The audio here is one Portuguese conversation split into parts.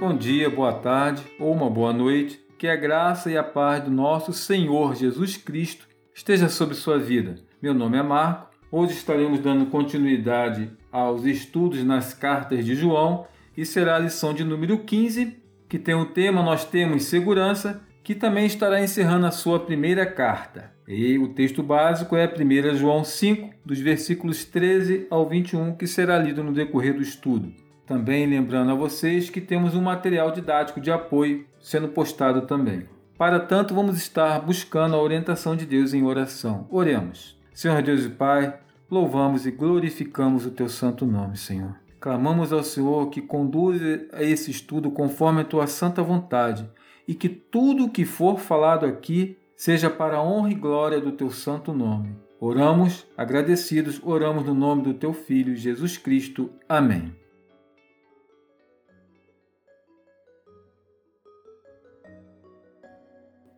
Bom dia, boa tarde ou uma boa noite. Que a graça e a paz do nosso Senhor Jesus Cristo esteja sobre sua vida. Meu nome é Marco. Hoje estaremos dando continuidade aos estudos nas cartas de João e será a lição de número 15, que tem o tema Nós temos segurança, que também estará encerrando a sua primeira carta. E o texto básico é 1 João 5, dos versículos 13 ao 21, que será lido no decorrer do estudo. Também lembrando a vocês que temos um material didático de apoio sendo postado também. Para tanto, vamos estar buscando a orientação de Deus em oração. Oremos. Senhor Deus e Pai, louvamos e glorificamos o teu santo nome, Senhor. Clamamos ao Senhor que conduza a esse estudo conforme a tua santa vontade e que tudo o que for falado aqui seja para a honra e glória do teu santo nome. Oramos, agradecidos, oramos no nome do teu Filho, Jesus Cristo. Amém.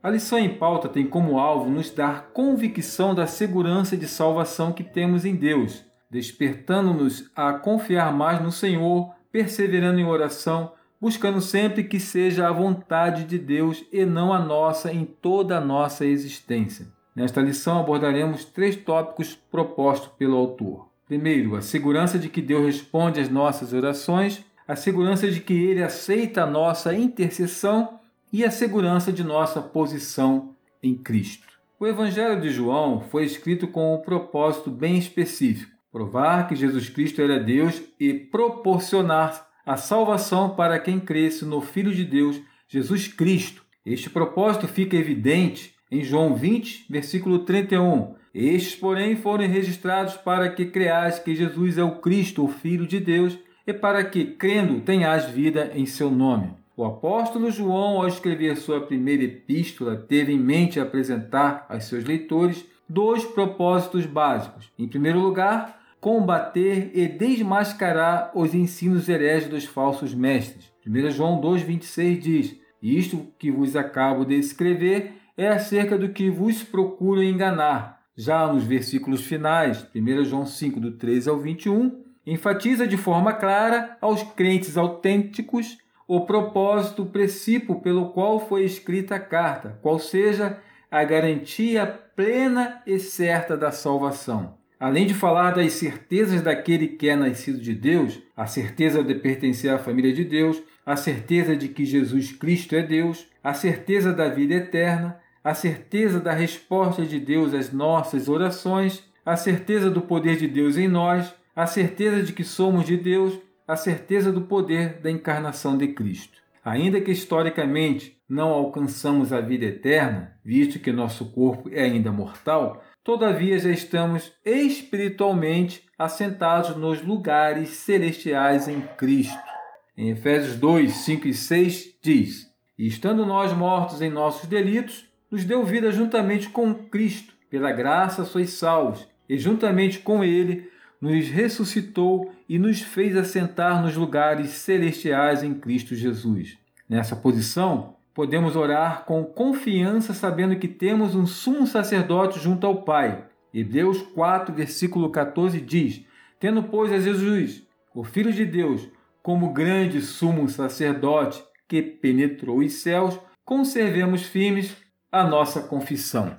A lição em pauta tem como alvo nos dar convicção da segurança de salvação que temos em Deus, despertando-nos a confiar mais no Senhor, perseverando em oração, buscando sempre que seja a vontade de Deus e não a nossa em toda a nossa existência. Nesta lição abordaremos três tópicos propostos pelo autor. Primeiro, a segurança de que Deus responde às nossas orações, a segurança de que Ele aceita a nossa intercessão e a segurança de nossa posição em Cristo. O Evangelho de João foi escrito com um propósito bem específico: provar que Jesus Cristo era Deus e proporcionar a salvação para quem cresce no Filho de Deus, Jesus Cristo. Este propósito fica evidente em João 20, versículo 31. Estes, porém, foram registrados para que creais que Jesus é o Cristo, o Filho de Deus, e para que, crendo, tenhas vida em seu nome. O apóstolo João, ao escrever sua primeira epístola, teve em mente apresentar aos seus leitores dois propósitos básicos. Em primeiro lugar, combater e desmascarar os ensinos hereges dos falsos mestres. 1 João 2,26 diz: Isto que vos acabo de escrever é acerca do que vos procuro enganar. Já nos versículos finais, 1 João 5, do 13 ao 21, enfatiza de forma clara aos crentes autênticos o propósito, o pelo qual foi escrita a carta, qual seja a garantia plena e certa da salvação. Além de falar das certezas daquele que é nascido de Deus, a certeza de pertencer à família de Deus, a certeza de que Jesus Cristo é Deus, a certeza da vida eterna, a certeza da resposta de Deus às nossas orações, a certeza do poder de Deus em nós, a certeza de que somos de Deus a certeza do poder da encarnação de Cristo. Ainda que historicamente não alcançamos a vida eterna, visto que nosso corpo é ainda mortal, todavia já estamos espiritualmente assentados nos lugares celestiais em Cristo. Em Efésios 2, 5 e 6 diz: E estando nós mortos em nossos delitos, nos deu vida juntamente com Cristo. Pela graça sois salvos, e juntamente com Ele nos ressuscitou e nos fez assentar nos lugares celestiais em Cristo Jesus. Nessa posição, podemos orar com confiança, sabendo que temos um sumo sacerdote junto ao Pai. Hebreus 4, versículo 14 diz: Tendo, pois, a Jesus, o Filho de Deus, como grande sumo sacerdote que penetrou os céus, conservemos firmes a nossa confissão.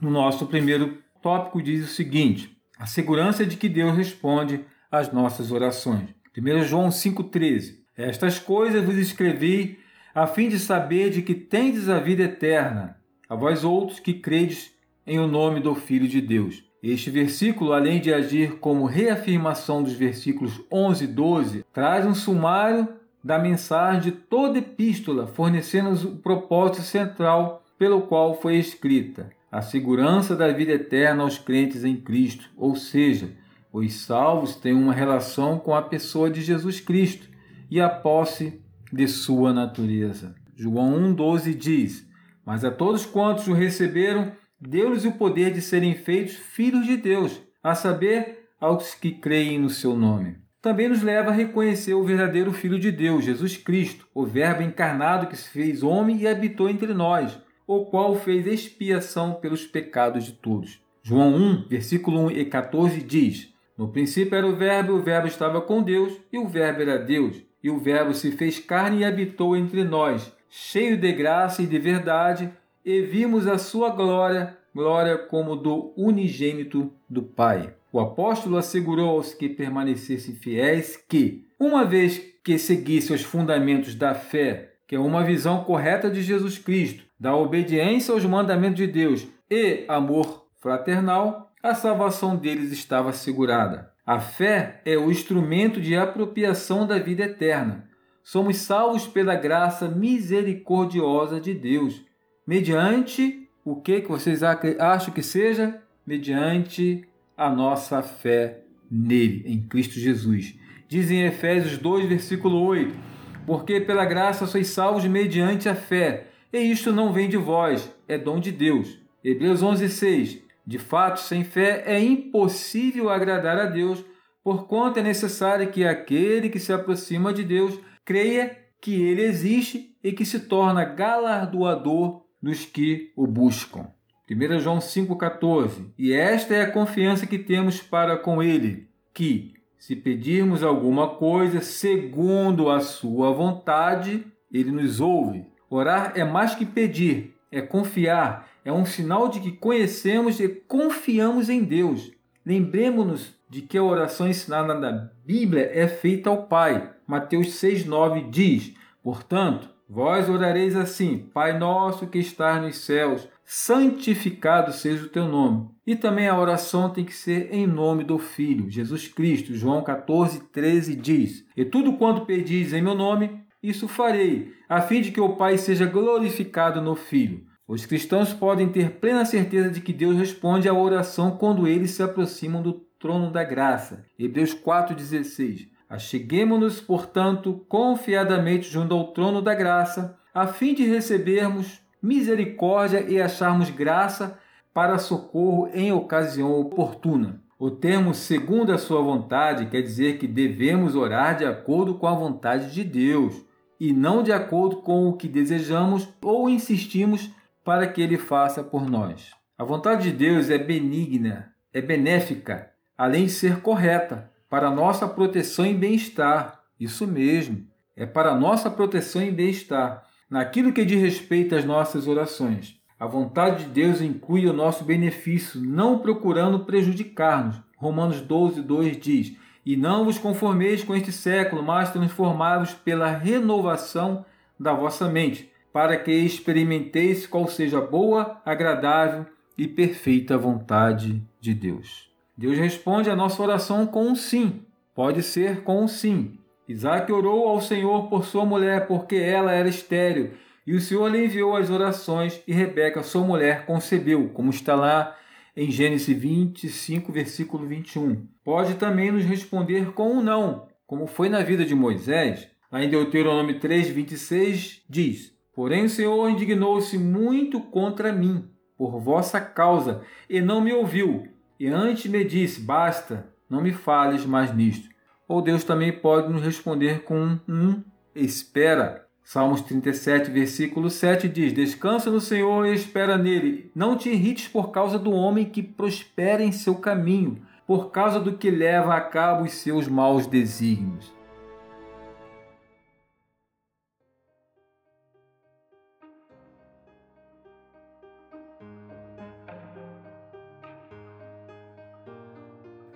No nosso primeiro tópico diz o seguinte: a segurança de que Deus responde às nossas orações. 1 João 5,13 Estas coisas vos escrevi a fim de saber de que tendes a vida eterna, a vós outros que credes em o nome do Filho de Deus. Este versículo, além de agir como reafirmação dos versículos 11 e 12, traz um sumário da mensagem de toda epístola, fornecendo o propósito central pelo qual foi escrita a segurança da vida eterna aos crentes em Cristo, ou seja, os salvos têm uma relação com a pessoa de Jesus Cristo e a posse de sua natureza. João 1,12 diz: Mas a todos quantos o receberam, deu-lhes o poder de serem feitos filhos de Deus, a saber, aos que creem no seu nome. Também nos leva a reconhecer o verdadeiro Filho de Deus, Jesus Cristo, o Verbo encarnado que se fez homem e habitou entre nós o qual fez expiação pelos pecados de todos. João 1, versículo 1 e 14 diz: No princípio era o Verbo, o Verbo estava com Deus, e o Verbo era Deus. e o Verbo se fez carne e habitou entre nós, cheio de graça e de verdade, e vimos a sua glória, glória como do unigênito do Pai. O apóstolo assegurou aos que permanecessem fiéis que, uma vez que seguissem os fundamentos da fé, que é uma visão correta de Jesus Cristo, da obediência aos mandamentos de Deus e amor fraternal, a salvação deles estava assegurada. A fé é o instrumento de apropriação da vida eterna. Somos salvos pela graça misericordiosa de Deus, mediante o que, vocês acham que seja? Mediante a nossa fé nele, em Cristo Jesus. Diz em Efésios 2, versículo 8: Porque pela graça sois salvos mediante a fé, e isto não vem de vós, é dom de Deus. Hebreus 11, 6: De fato, sem fé é impossível agradar a Deus, porquanto é necessário que aquele que se aproxima de Deus creia que ele existe e que se torna galardoador dos que o buscam. 1 João 5,14 E esta é a confiança que temos para com ele, que, se pedirmos alguma coisa segundo a sua vontade, ele nos ouve. Orar é mais que pedir, é confiar, é um sinal de que conhecemos e confiamos em Deus. Lembremos-nos de que a oração ensinada na Bíblia é feita ao Pai. Mateus 6,9 diz: Portanto, vós orareis assim: Pai nosso que estás nos céus, santificado seja o teu nome. E também a oração tem que ser em nome do Filho, Jesus Cristo. João 14, 13 diz: E tudo quanto pedis em meu nome, isso farei, a fim de que o Pai seja glorificado no Filho. Os cristãos podem ter plena certeza de que Deus responde à oração quando eles se aproximam do trono da graça. Hebreus 4,16. Acheguemo-nos, portanto, confiadamente junto ao trono da graça, a fim de recebermos misericórdia e acharmos graça para socorro em ocasião oportuna. O termo segundo a sua vontade quer dizer que devemos orar de acordo com a vontade de Deus e não de acordo com o que desejamos ou insistimos para que ele faça por nós. A vontade de Deus é benigna, é benéfica, além de ser correta, para nossa proteção e bem-estar. Isso mesmo, é para nossa proteção e bem-estar naquilo que diz respeito às nossas orações. A vontade de Deus inclui o nosso benefício, não procurando prejudicar-nos. Romanos 12, 2 diz: E não vos conformeis com este século, mas transformai-vos pela renovação da vossa mente, para que experimenteis qual seja a boa, agradável e perfeita vontade de Deus. Deus responde a nossa oração com um sim. Pode ser com um sim, Isaac orou ao Senhor por sua mulher, porque ela era estéril, e o Senhor lhe enviou as orações, e Rebeca, sua mulher, concebeu, como está lá em Gênesis 25, versículo 21. Pode também nos responder com um não, como foi na vida de Moisés. Lá em Deuteronômio 3, 26, diz: Porém o Senhor indignou-se muito contra mim, por vossa causa, e não me ouviu. E antes me disse: Basta, não me fales mais nisto ou Deus também pode nos responder com um espera. Salmos 37, versículo 7 diz: Descansa no Senhor e espera nele. Não te irrites por causa do homem que prospera em seu caminho, por causa do que leva a cabo os seus maus desígnios.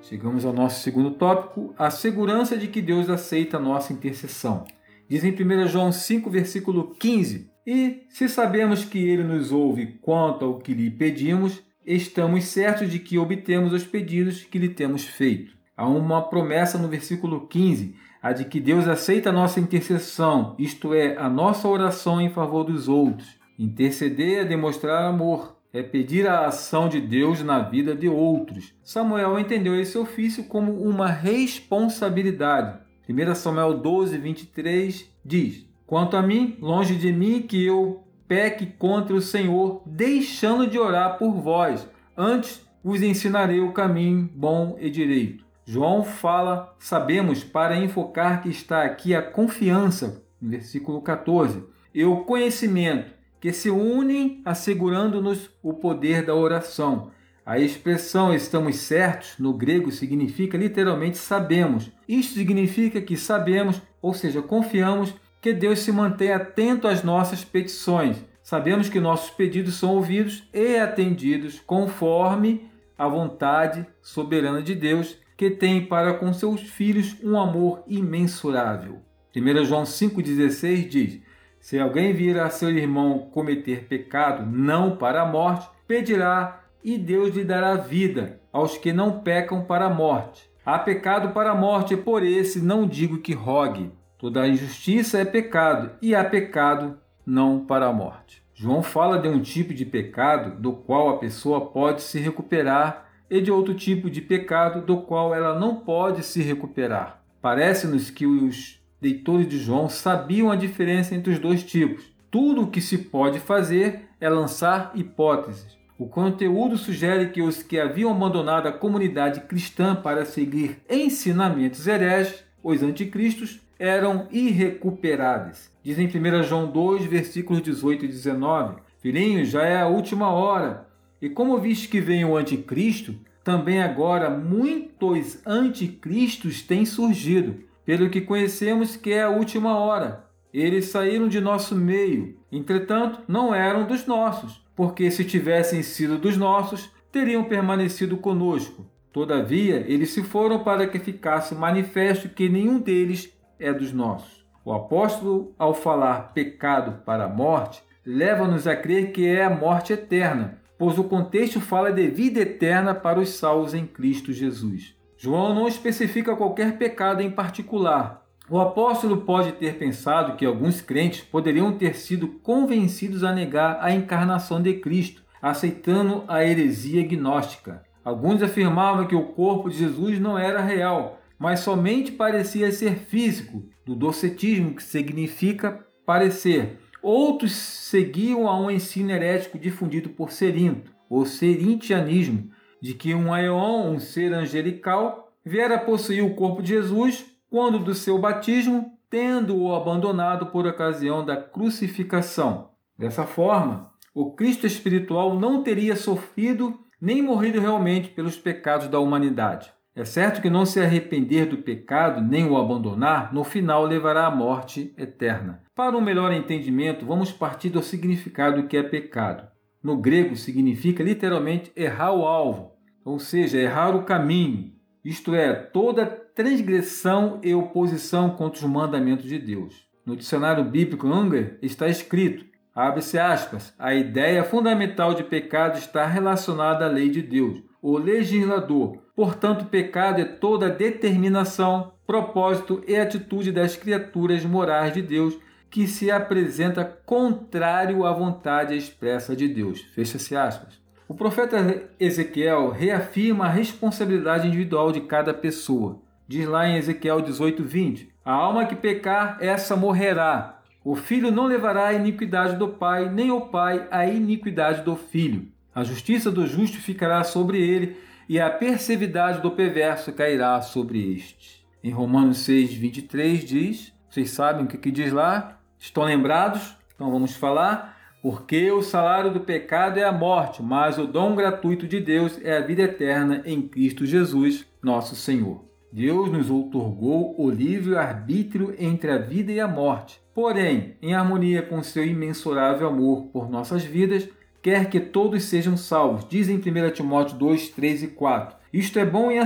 Chegamos ao nosso segundo tópico, a segurança de que Deus aceita a nossa intercessão. Diz em 1 João 5, versículo 15: E se sabemos que ele nos ouve quanto ao que lhe pedimos, estamos certos de que obtemos os pedidos que lhe temos feito. Há uma promessa no versículo 15, a de que Deus aceita a nossa intercessão, isto é, a nossa oração em favor dos outros. Interceder é demonstrar amor, é pedir a ação de Deus na vida de outros. Samuel entendeu esse ofício como uma responsabilidade. 1 Samuel 12, 23 diz: Quanto a mim, longe de mim que eu peque contra o Senhor, deixando de orar por vós. Antes vos ensinarei o caminho bom e direito. João fala, sabemos, para enfocar que está aqui a confiança, versículo 14, e o conhecimento que se unem assegurando-nos o poder da oração. A expressão estamos certos no grego significa literalmente sabemos. Isto significa que sabemos, ou seja, confiamos que Deus se mantém atento às nossas petições. Sabemos que nossos pedidos são ouvidos e atendidos conforme a vontade soberana de Deus, que tem para com seus filhos um amor imensurável. 1 João 5,16 diz: Se alguém vir a seu irmão cometer pecado, não para a morte, pedirá e Deus lhe dará vida aos que não pecam para a morte. Há pecado para a morte, por esse não digo que rogue. Toda injustiça é pecado, e há pecado não para a morte. João fala de um tipo de pecado do qual a pessoa pode se recuperar e de outro tipo de pecado do qual ela não pode se recuperar. Parece-nos que os leitores de João sabiam a diferença entre os dois tipos. Tudo o que se pode fazer é lançar hipóteses. O conteúdo sugere que os que haviam abandonado a comunidade cristã para seguir ensinamentos hereges, os anticristos, eram irrecuperáveis. Diz em 1 João 2, versículos 18 e 19: Filhinhos, já é a última hora. E como viste que vem o anticristo, também agora muitos anticristos têm surgido, pelo que conhecemos que é a última hora. Eles saíram de nosso meio, entretanto, não eram dos nossos, porque se tivessem sido dos nossos, teriam permanecido conosco. Todavia, eles se foram para que ficasse manifesto que nenhum deles é dos nossos. O apóstolo, ao falar pecado para a morte, leva-nos a crer que é a morte eterna, pois o contexto fala de vida eterna para os salvos em Cristo Jesus. João não especifica qualquer pecado em particular. O apóstolo pode ter pensado que alguns crentes poderiam ter sido convencidos a negar a encarnação de Cristo, aceitando a heresia gnóstica. Alguns afirmavam que o corpo de Jesus não era real, mas somente parecia ser físico, do docetismo, que significa parecer. Outros seguiam a um ensino herético difundido por Serinto, o serintianismo, de que um aeon, um ser angelical, viera possuir o corpo de Jesus quando do seu batismo, tendo-o abandonado por ocasião da crucificação. Dessa forma, o Cristo espiritual não teria sofrido nem morrido realmente pelos pecados da humanidade. É certo que não se arrepender do pecado nem o abandonar, no final levará à morte eterna. Para um melhor entendimento, vamos partir do significado do que é pecado. No grego significa literalmente errar o alvo, ou seja, errar o caminho, isto é, toda transgressão e oposição contra os mandamentos de Deus. No dicionário bíblico Unger está escrito, abre-se aspas, a ideia fundamental de pecado está relacionada à lei de Deus o legislador. Portanto, pecado é toda determinação, propósito e atitude das criaturas morais de Deus que se apresenta contrário à vontade expressa de Deus. Fecha-se aspas. O profeta Ezequiel reafirma a responsabilidade individual de cada pessoa. Diz lá em Ezequiel 18, 20: A alma que pecar, essa morrerá. O filho não levará a iniquidade do pai, nem o pai a iniquidade do filho. A justiça do justo ficará sobre ele, e a perseveridade do perverso cairá sobre este. Em Romanos 6, 23 diz: Vocês sabem o que, que diz lá? Estão lembrados? Então vamos falar. Porque o salário do pecado é a morte, mas o dom gratuito de Deus é a vida eterna em Cristo Jesus, nosso Senhor. Deus nos outorgou o livre arbítrio entre a vida e a morte. Porém, em harmonia com seu imensurável amor por nossas vidas, quer que todos sejam salvos. Diz em 1 Timóteo 2, 3 e 4. Isto é bom e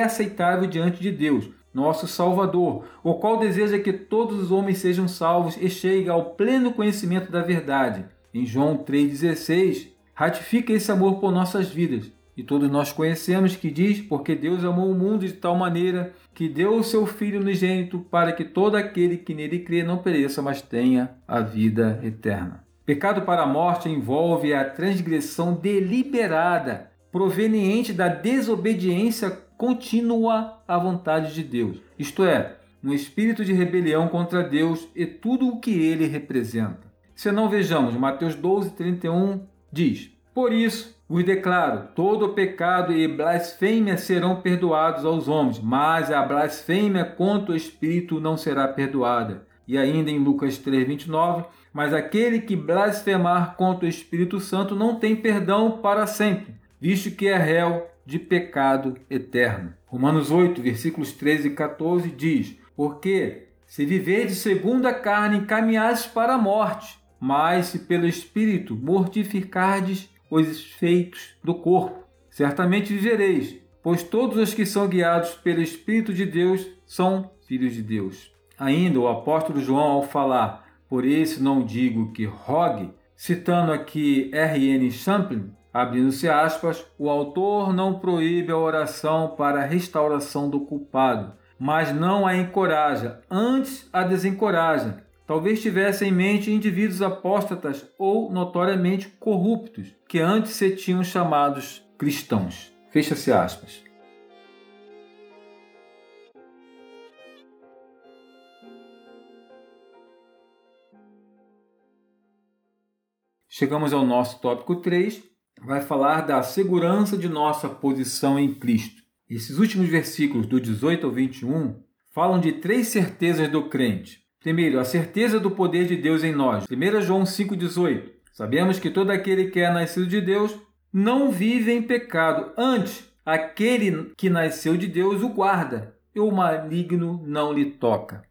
aceitável diante de Deus, nosso Salvador, o qual deseja que todos os homens sejam salvos e cheguem ao pleno conhecimento da verdade. Em João 3,16, ratifica esse amor por nossas vidas. E todos nós conhecemos que diz: Porque Deus amou o mundo de tal maneira que deu o seu Filho unigênito para que todo aquele que nele crê não pereça, mas tenha a vida eterna. Pecado para a morte envolve a transgressão deliberada, proveniente da desobediência contínua à vontade de Deus. Isto é, um espírito de rebelião contra Deus e tudo o que ele representa. Se não vejamos, Mateus 12, 31 diz: Por isso vos declaro: todo pecado e blasfêmia serão perdoados aos homens, mas a blasfêmia contra o espírito não será perdoada. E ainda em Lucas 3, 29, mas aquele que blasfemar contra o Espírito Santo não tem perdão para sempre, visto que é réu de pecado eterno. Romanos 8, versículos 13 e 14 diz: Porque se viverdes segundo a carne, encaminhais para a morte, mas se pelo Espírito mortificardes os feitos do corpo, certamente vivereis, pois todos os que são guiados pelo Espírito de Deus são filhos de Deus. Ainda o apóstolo João, ao falar, por isso não digo que rogue, citando aqui R.N. Champlin, abrindo-se aspas, o autor não proíbe a oração para a restauração do culpado, mas não a encoraja, antes a desencoraja. Talvez tivesse em mente indivíduos apóstatas ou notoriamente corruptos, que antes se tinham chamados cristãos. Fecha-se aspas. Chegamos ao nosso tópico 3, vai falar da segurança de nossa posição em Cristo. Esses últimos versículos, do 18 ao 21, falam de três certezas do crente. Primeiro, a certeza do poder de Deus em nós. 1 João 5,18. Sabemos que todo aquele que é nascido de Deus não vive em pecado. Antes, aquele que nasceu de Deus o guarda, e o maligno não lhe toca.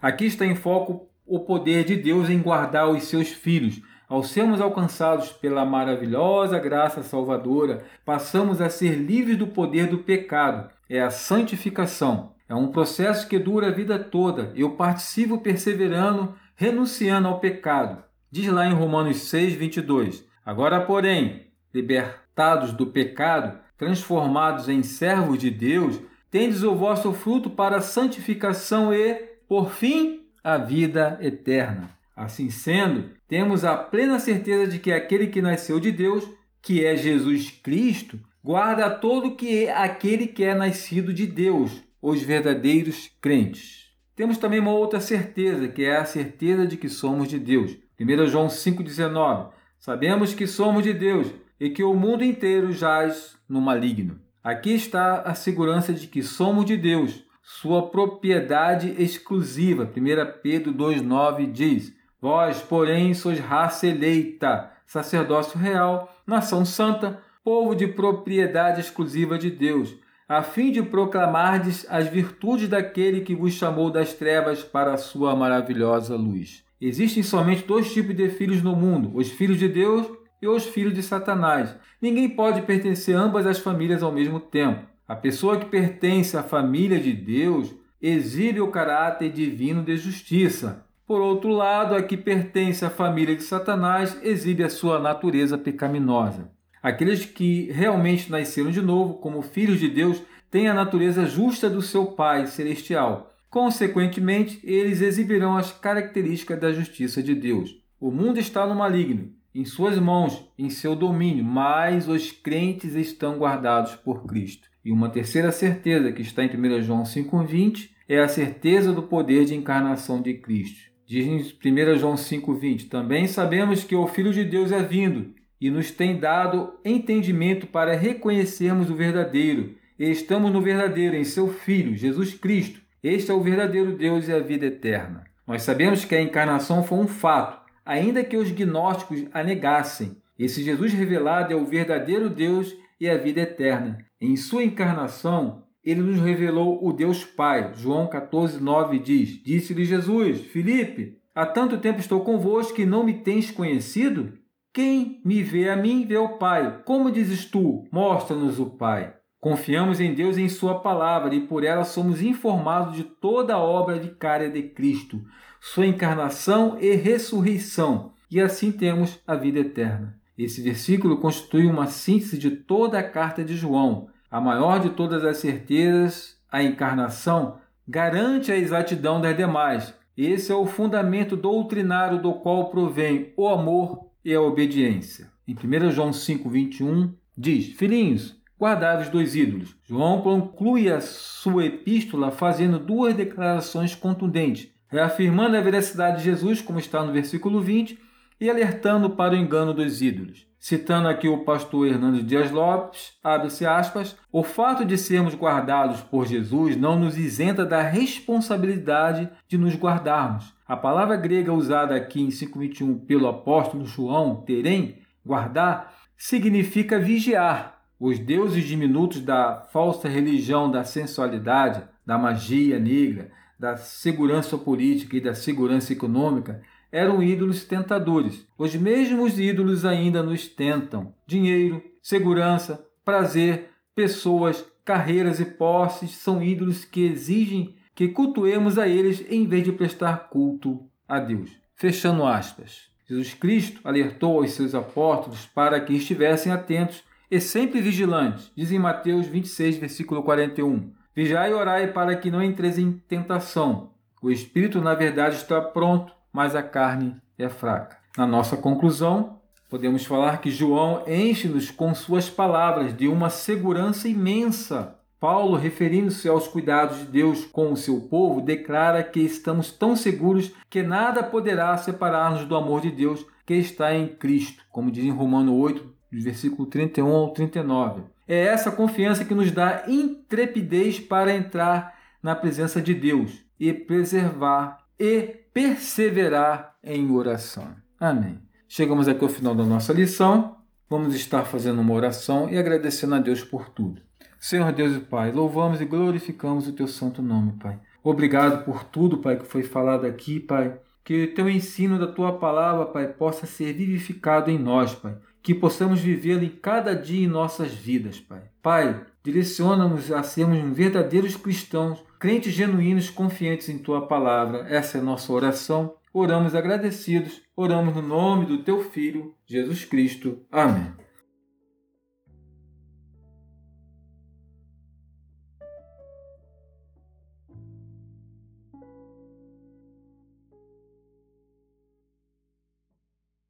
Aqui está em foco o poder de Deus em guardar os seus filhos, ao sermos alcançados pela maravilhosa graça salvadora, passamos a ser livres do poder do pecado. É a santificação. É um processo que dura a vida toda. Eu participo perseverando, renunciando ao pecado. Diz lá em Romanos 6, 22. Agora, porém, libertados do pecado, transformados em servos de Deus, tendes o vosso fruto para a santificação e, por fim, a vida eterna. Assim sendo, temos a plena certeza de que aquele que nasceu de Deus, que é Jesus Cristo, guarda todo que é aquele que é nascido de Deus, os verdadeiros crentes. Temos também uma outra certeza, que é a certeza de que somos de Deus. 1 João 5,19 Sabemos que somos de Deus e que o mundo inteiro jaz no maligno. Aqui está a segurança de que somos de Deus, sua propriedade exclusiva. 1 Pedro 2,9 diz: Vós, porém, sois raça eleita, sacerdócio real, nação santa, povo de propriedade exclusiva de Deus, a fim de proclamardes as virtudes daquele que vos chamou das trevas para a sua maravilhosa luz. Existem somente dois tipos de filhos no mundo: os filhos de Deus e os filhos de Satanás. Ninguém pode pertencer a ambas as famílias ao mesmo tempo. A pessoa que pertence à família de Deus exibe o caráter divino de justiça, por outro lado, a que pertence à família de Satanás exibe a sua natureza pecaminosa. Aqueles que realmente nasceram de novo, como filhos de Deus, têm a natureza justa do seu Pai celestial. Consequentemente, eles exibirão as características da justiça de Deus. O mundo está no maligno, em suas mãos, em seu domínio, mas os crentes estão guardados por Cristo. E uma terceira certeza que está em 1 João 5,20 é a certeza do poder de encarnação de Cristo. Diz em 1 João 5,20: Também sabemos que o Filho de Deus é vindo e nos tem dado entendimento para reconhecermos o verdadeiro. E estamos no verdadeiro, em seu Filho, Jesus Cristo. Este é o verdadeiro Deus e a vida eterna. Nós sabemos que a encarnação foi um fato, ainda que os gnósticos a negassem. Esse Jesus revelado é o verdadeiro Deus e a vida eterna. Em sua encarnação, ele nos revelou o Deus Pai. João 14, 9 diz: Disse-lhe Jesus, Filipe, há tanto tempo estou convosco que não me tens conhecido? Quem me vê a mim, vê o Pai. Como dizes tu? Mostra-nos o Pai. Confiamos em Deus e em Sua palavra, e por ela somos informados de toda a obra vicária de Cristo, Sua encarnação e ressurreição, e assim temos a vida eterna. Esse versículo constitui uma síntese de toda a carta de João a maior de todas as certezas, a encarnação, garante a exatidão das demais. Esse é o fundamento doutrinário do qual provém o amor e a obediência. Em 1 João 5,21 diz: Filhinhos, guardai os dois ídolos. João conclui a sua epístola fazendo duas declarações contundentes, reafirmando a veracidade de Jesus, como está no versículo 20, e alertando para o engano dos ídolos. Citando aqui o pastor Hernando Dias Lopes, abre-se aspas, o fato de sermos guardados por Jesus não nos isenta da responsabilidade de nos guardarmos. A palavra grega usada aqui em 5.21 pelo apóstolo João, terem, guardar, significa vigiar. Os deuses diminutos da falsa religião da sensualidade, da magia negra, da segurança política e da segurança econômica eram ídolos tentadores. Os mesmos ídolos ainda nos tentam: dinheiro, segurança, prazer, pessoas, carreiras e posses são ídolos que exigem que cultuemos a eles em vez de prestar culto a Deus. Fechando aspas. Jesus Cristo alertou aos seus apóstolos para que estivessem atentos e sempre vigilantes. Diz em Mateus 26, versículo 41. Vigiai e orai para que não entreis em tentação. O espírito, na verdade, está pronto, mas a carne é fraca. Na nossa conclusão, podemos falar que João enche-nos com suas palavras de uma segurança imensa. Paulo, referindo-se aos cuidados de Deus com o seu povo, declara que estamos tão seguros que nada poderá separar-nos do amor de Deus que está em Cristo, como diz em Romano 8, versículo 31 ao 39. É essa confiança que nos dá intrepidez para entrar na presença de Deus e preservar e perseverar em oração. Amém. Chegamos aqui ao final da nossa lição. Vamos estar fazendo uma oração e agradecendo a Deus por tudo. Senhor Deus e Pai, louvamos e glorificamos o teu santo nome, Pai. Obrigado por tudo, Pai, que foi falado aqui, Pai. Que o teu ensino da tua palavra, Pai, possa ser vivificado em nós, Pai que possamos vivê-lo em cada dia em nossas vidas, Pai. Pai, direciona-nos a sermos verdadeiros cristãos, crentes genuínos, confiantes em Tua palavra. Essa é nossa oração. Oramos agradecidos, oramos no nome do Teu Filho, Jesus Cristo. Amém.